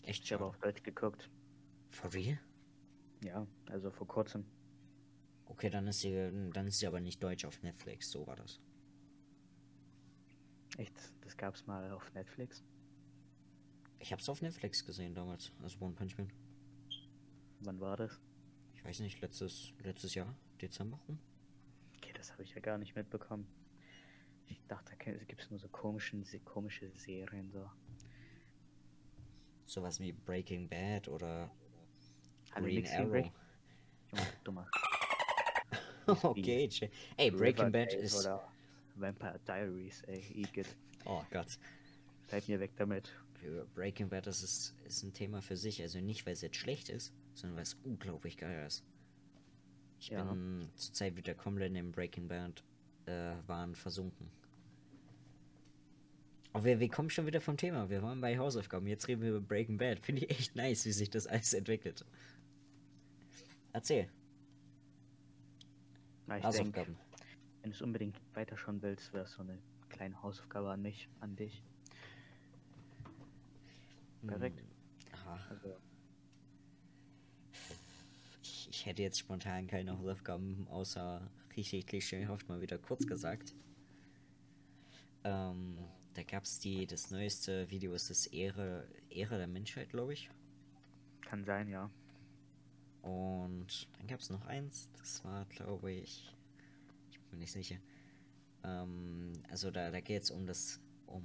[SPEAKER 2] Echt
[SPEAKER 1] Ich habe auf Deutsch geguckt.
[SPEAKER 2] For real?
[SPEAKER 1] Ja, also vor kurzem.
[SPEAKER 2] Okay, dann ist sie, dann ist sie aber nicht deutsch auf Netflix. So war das.
[SPEAKER 1] Echt, das gab's mal auf Netflix.
[SPEAKER 2] Ich hab's auf Netflix gesehen damals, also One Punch Man.
[SPEAKER 1] Wann war das?
[SPEAKER 2] Ich weiß nicht, letztes, letztes Jahr, Dezember rum.
[SPEAKER 1] Okay, das habe ich ja gar nicht mitbekommen. Ich dachte, da gibt es nur so komischen, komische Serien so.
[SPEAKER 2] Sowas wie Breaking Bad oder
[SPEAKER 1] Hallo,
[SPEAKER 2] Green Arrow.
[SPEAKER 1] Junge, dummer. *laughs*
[SPEAKER 2] okay, ey, Breaking Bad ist.
[SPEAKER 1] Oder Vampire Diaries, ey, Igitt.
[SPEAKER 2] Oh Gott.
[SPEAKER 1] Bleib mir weg damit.
[SPEAKER 2] Breaking Bad das ist, ist ein Thema für sich. Also nicht, weil es jetzt schlecht ist, sondern weil es unglaublich geil ist. Ich
[SPEAKER 1] Ja.
[SPEAKER 2] bin zurzeit wieder komplett im Breaking Bad äh, Wahn versunken. Aber wir, wir kommen schon wieder vom Thema. Wir waren bei Hausaufgaben. Jetzt reden wir über Breaking Bad. Finde ich echt nice, wie sich das alles entwickelt. Erzähl.
[SPEAKER 1] Na,
[SPEAKER 2] Hausaufgaben.
[SPEAKER 1] Wenn du es unbedingt weiterschauen willst, wäre es so eine kleine Hausaufgabe an mich, an dich. Perfekt.
[SPEAKER 2] Hm, aha.
[SPEAKER 1] Also,
[SPEAKER 2] Ich, ich hätte jetzt spontan keine Hausaufgaben, außer richtig klischeehaft mal wieder kurz gesagt. Ähm, da gab es die, das neueste Video ist das Ehre, Ehre der Menschheit, glaube ich.
[SPEAKER 1] kann sein, ja.
[SPEAKER 2] Und dann gab es noch eins, das war, glaube ich bin nicht sicher. Ähm, also da, da geht es um das, um,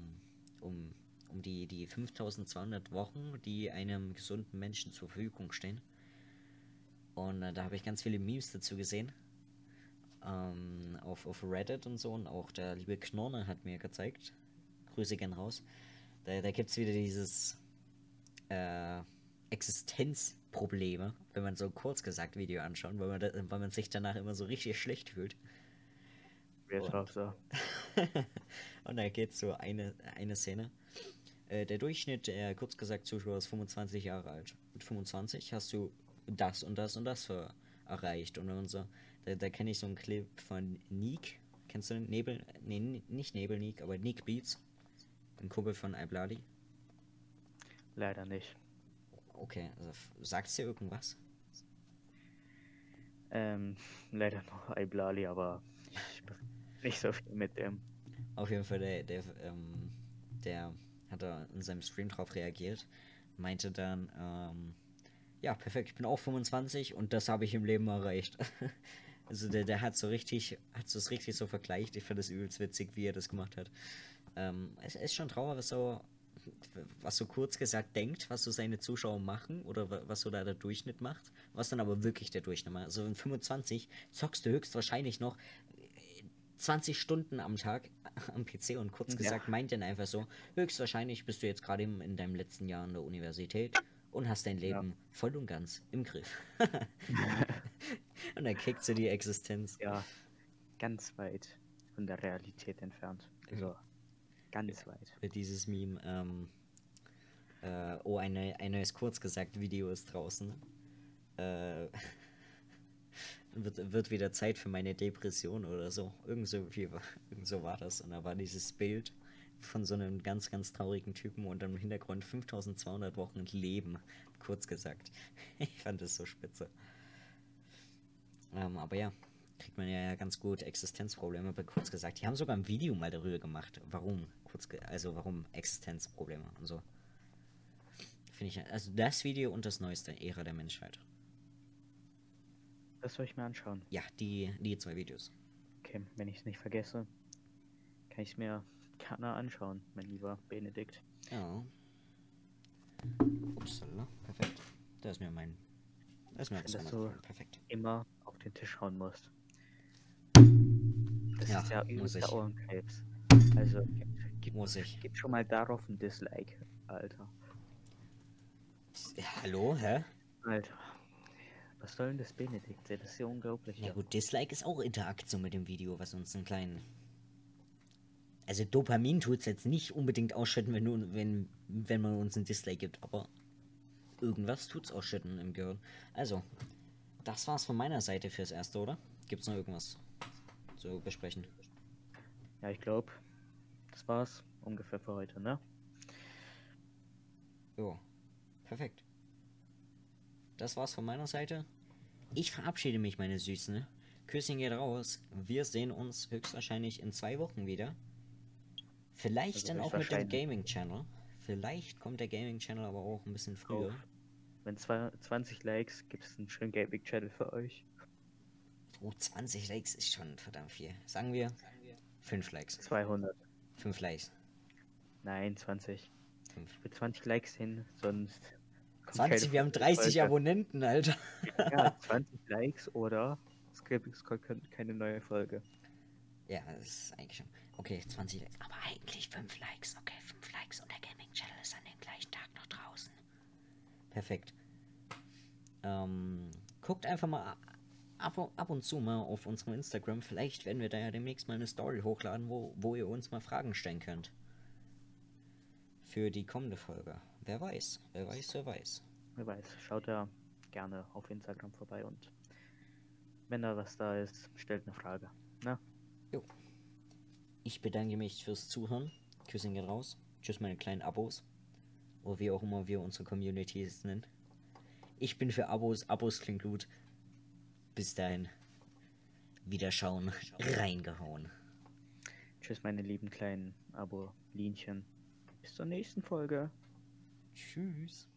[SPEAKER 2] um, um die, die 5200 Wochen, die einem gesunden Menschen zur Verfügung stehen. Und äh, da habe ich ganz viele Memes dazu gesehen. Ähm, auf, auf Reddit und so. Und auch der liebe Knorne hat mir gezeigt. Grüße gern raus. Da, da gibt es wieder dieses äh, Existenzprobleme, wenn man so kurz gesagt Video anschaut, weil man, da, weil man sich danach immer so richtig schlecht fühlt.
[SPEAKER 1] Real
[SPEAKER 2] Und-
[SPEAKER 1] so. *laughs*
[SPEAKER 2] und da geht so eine, eine Szene. Äh, der Durchschnitt der, kurz gesagt, Zuschauer ist 25 Jahre alt. Mit 25 hast du das und das und das für erreicht. Und man so, da, da kenne ich so einen Clip von Neek. Kennst du den? Nebel? Nee, nicht Nebel Neek, aber Neek Beats. Ein Kumpel von Ibladi.
[SPEAKER 1] Leider nicht.
[SPEAKER 2] Okay, also sagt's dir irgendwas?
[SPEAKER 1] Ähm, leider noch Iblali, aber nicht so viel mit dem.
[SPEAKER 2] Auf jeden Fall, der, der, ähm, der hat da in seinem Stream drauf reagiert, meinte dann, ähm, ja, perfekt, ich bin auch 25 und das habe ich im Leben erreicht. *laughs* also der, der hat so richtig, hat es richtig so vergleicht. Ich fand es übelst witzig, wie er das gemacht hat. Ähm, es ist schon traurig, was so, was so kurz gesagt denkt, was so seine Zuschauer machen oder wa- was so da der Durchschnitt macht, was dann aber wirklich der Durchschnitt macht. Also in 25 zockst du höchstwahrscheinlich noch 20 Stunden am Tag *laughs* am PC und kurz
[SPEAKER 1] Ja.
[SPEAKER 2] gesagt meint dann einfach so, höchstwahrscheinlich bist du jetzt gerade in deinem letzten Jahr an der Universität und hast dein
[SPEAKER 1] Ja.
[SPEAKER 2] Leben voll und ganz im Griff. *laughs* und dann kickt sie die Existenz.
[SPEAKER 1] ja, ganz weit von der Realität entfernt. Also, ganz weit.
[SPEAKER 2] Für dieses Meme, ähm, äh, oh, eine, ein neues kurz gesagt Video ist draußen. Äh, wird, wird wieder Zeit für meine Depression oder so. Irgend so, war- das. Und da war dieses Bild von so einem ganz, ganz traurigen Typen und im Hintergrund 5200 Wochen Leben, kurz gesagt. *laughs* Ich fand das so spitze. Ähm, aber ja, kriegt man ja ganz gut Existenzprobleme, aber kurz gesagt. Die haben sogar ein Video mal darüber gemacht, warum, kurz also warum Existenzprobleme und so. Finde ich, also das Video und das neueste, Ära der Menschheit.
[SPEAKER 1] Das soll ich mir anschauen.
[SPEAKER 2] Ja, die, die zwei Videos.
[SPEAKER 1] Okay, wenn ich es nicht vergesse, kann ich es mir gerne anschauen, mein lieber Benedikt.
[SPEAKER 2] Ja. Upsala, perfekt. Da ist mir mein. Da ist mir
[SPEAKER 1] Ich
[SPEAKER 2] was
[SPEAKER 1] find das
[SPEAKER 2] runtergefallen.
[SPEAKER 1] so-
[SPEAKER 2] Perfekt.
[SPEAKER 1] Immer auf den Tisch hauen musst. Das
[SPEAKER 2] Ja,
[SPEAKER 1] ist ja übelster. Ohrenkrebs. Also, gib,
[SPEAKER 2] Muss ich.
[SPEAKER 1] gib schon mal darauf ein Dislike, Alter.
[SPEAKER 2] Ja, hallo, hä?
[SPEAKER 1] Alter. Was soll denn das, Benedikt? Das ist ja unglaublich.
[SPEAKER 2] Ja gut, Dislike ist auch Interaktion mit dem Video, was uns einen kleinen. Also Dopamin tut es jetzt nicht unbedingt ausschütten, wenn, du, wenn, wenn man uns ein Dislike gibt, aber irgendwas tut's ausschütten im Gehirn. Also, das war's von meiner Seite fürs Erste, oder? Gibt's noch irgendwas zu besprechen?
[SPEAKER 1] Ja, ich glaube, das war's ungefähr für heute, ne?
[SPEAKER 2] Jo, perfekt. Das war's von meiner Seite. Ich verabschiede mich, meine Süßen. Küsschen geht raus. Wir sehen uns höchstwahrscheinlich in zwei Wochen wieder. Vielleicht
[SPEAKER 1] Also
[SPEAKER 2] dann auch mit dem. Gaming Channel. Vielleicht kommt der Gaming Channel aber auch ein bisschen früher.
[SPEAKER 1] Auf. Wenn zwei, 20 Likes gibt es einen schönen Gaming-Channel für euch.
[SPEAKER 2] Oh, 20 Likes ist schon verdammt viel. Sagen wir 5 Likes.
[SPEAKER 1] 200.
[SPEAKER 2] 5 Likes.
[SPEAKER 1] Nein, 20.
[SPEAKER 2] 5.
[SPEAKER 1] Für 20 Likes hin, sonst. Kommt
[SPEAKER 2] 20,
[SPEAKER 1] keine
[SPEAKER 2] wir haben 30
[SPEAKER 1] Folge.
[SPEAKER 2] Abonnenten, Alter.
[SPEAKER 1] Ja, 20 Likes oder es gibt es kommt keine neue Folge.
[SPEAKER 2] Ja, das ist eigentlich schon. Okay, 20 Likes. Aber eigentlich 5 Likes. Okay, 5 Likes und der Gaming Channel ist an dem gleichen Tag noch draußen. Perfekt. Ähm, guckt einfach mal ab, ab und zu mal auf unserem Instagram. Vielleicht werden wir da ja demnächst mal eine Story hochladen, wo, wo ihr uns mal Fragen stellen könnt. Für die kommende Folge. Wer weiß, wer weiß, wer weiß.
[SPEAKER 1] Wer weiß, schaut da gerne auf Instagram vorbei und wenn da was da ist, stellt eine Frage. Na?
[SPEAKER 2] Jo. Ich bedanke mich fürs Zuhören. Küssen gehen raus. Tschüss, meine kleinen Abos. Oder wie auch immer wir unsere Communities nennen. Ich bin für Abos. Abos klingt gut. Bis dahin. Wiederschauen. Reingehauen.
[SPEAKER 1] Tschüss, meine lieben kleinen Abo-Linchen. Bis zur nächsten Folge.
[SPEAKER 2] Tschüss.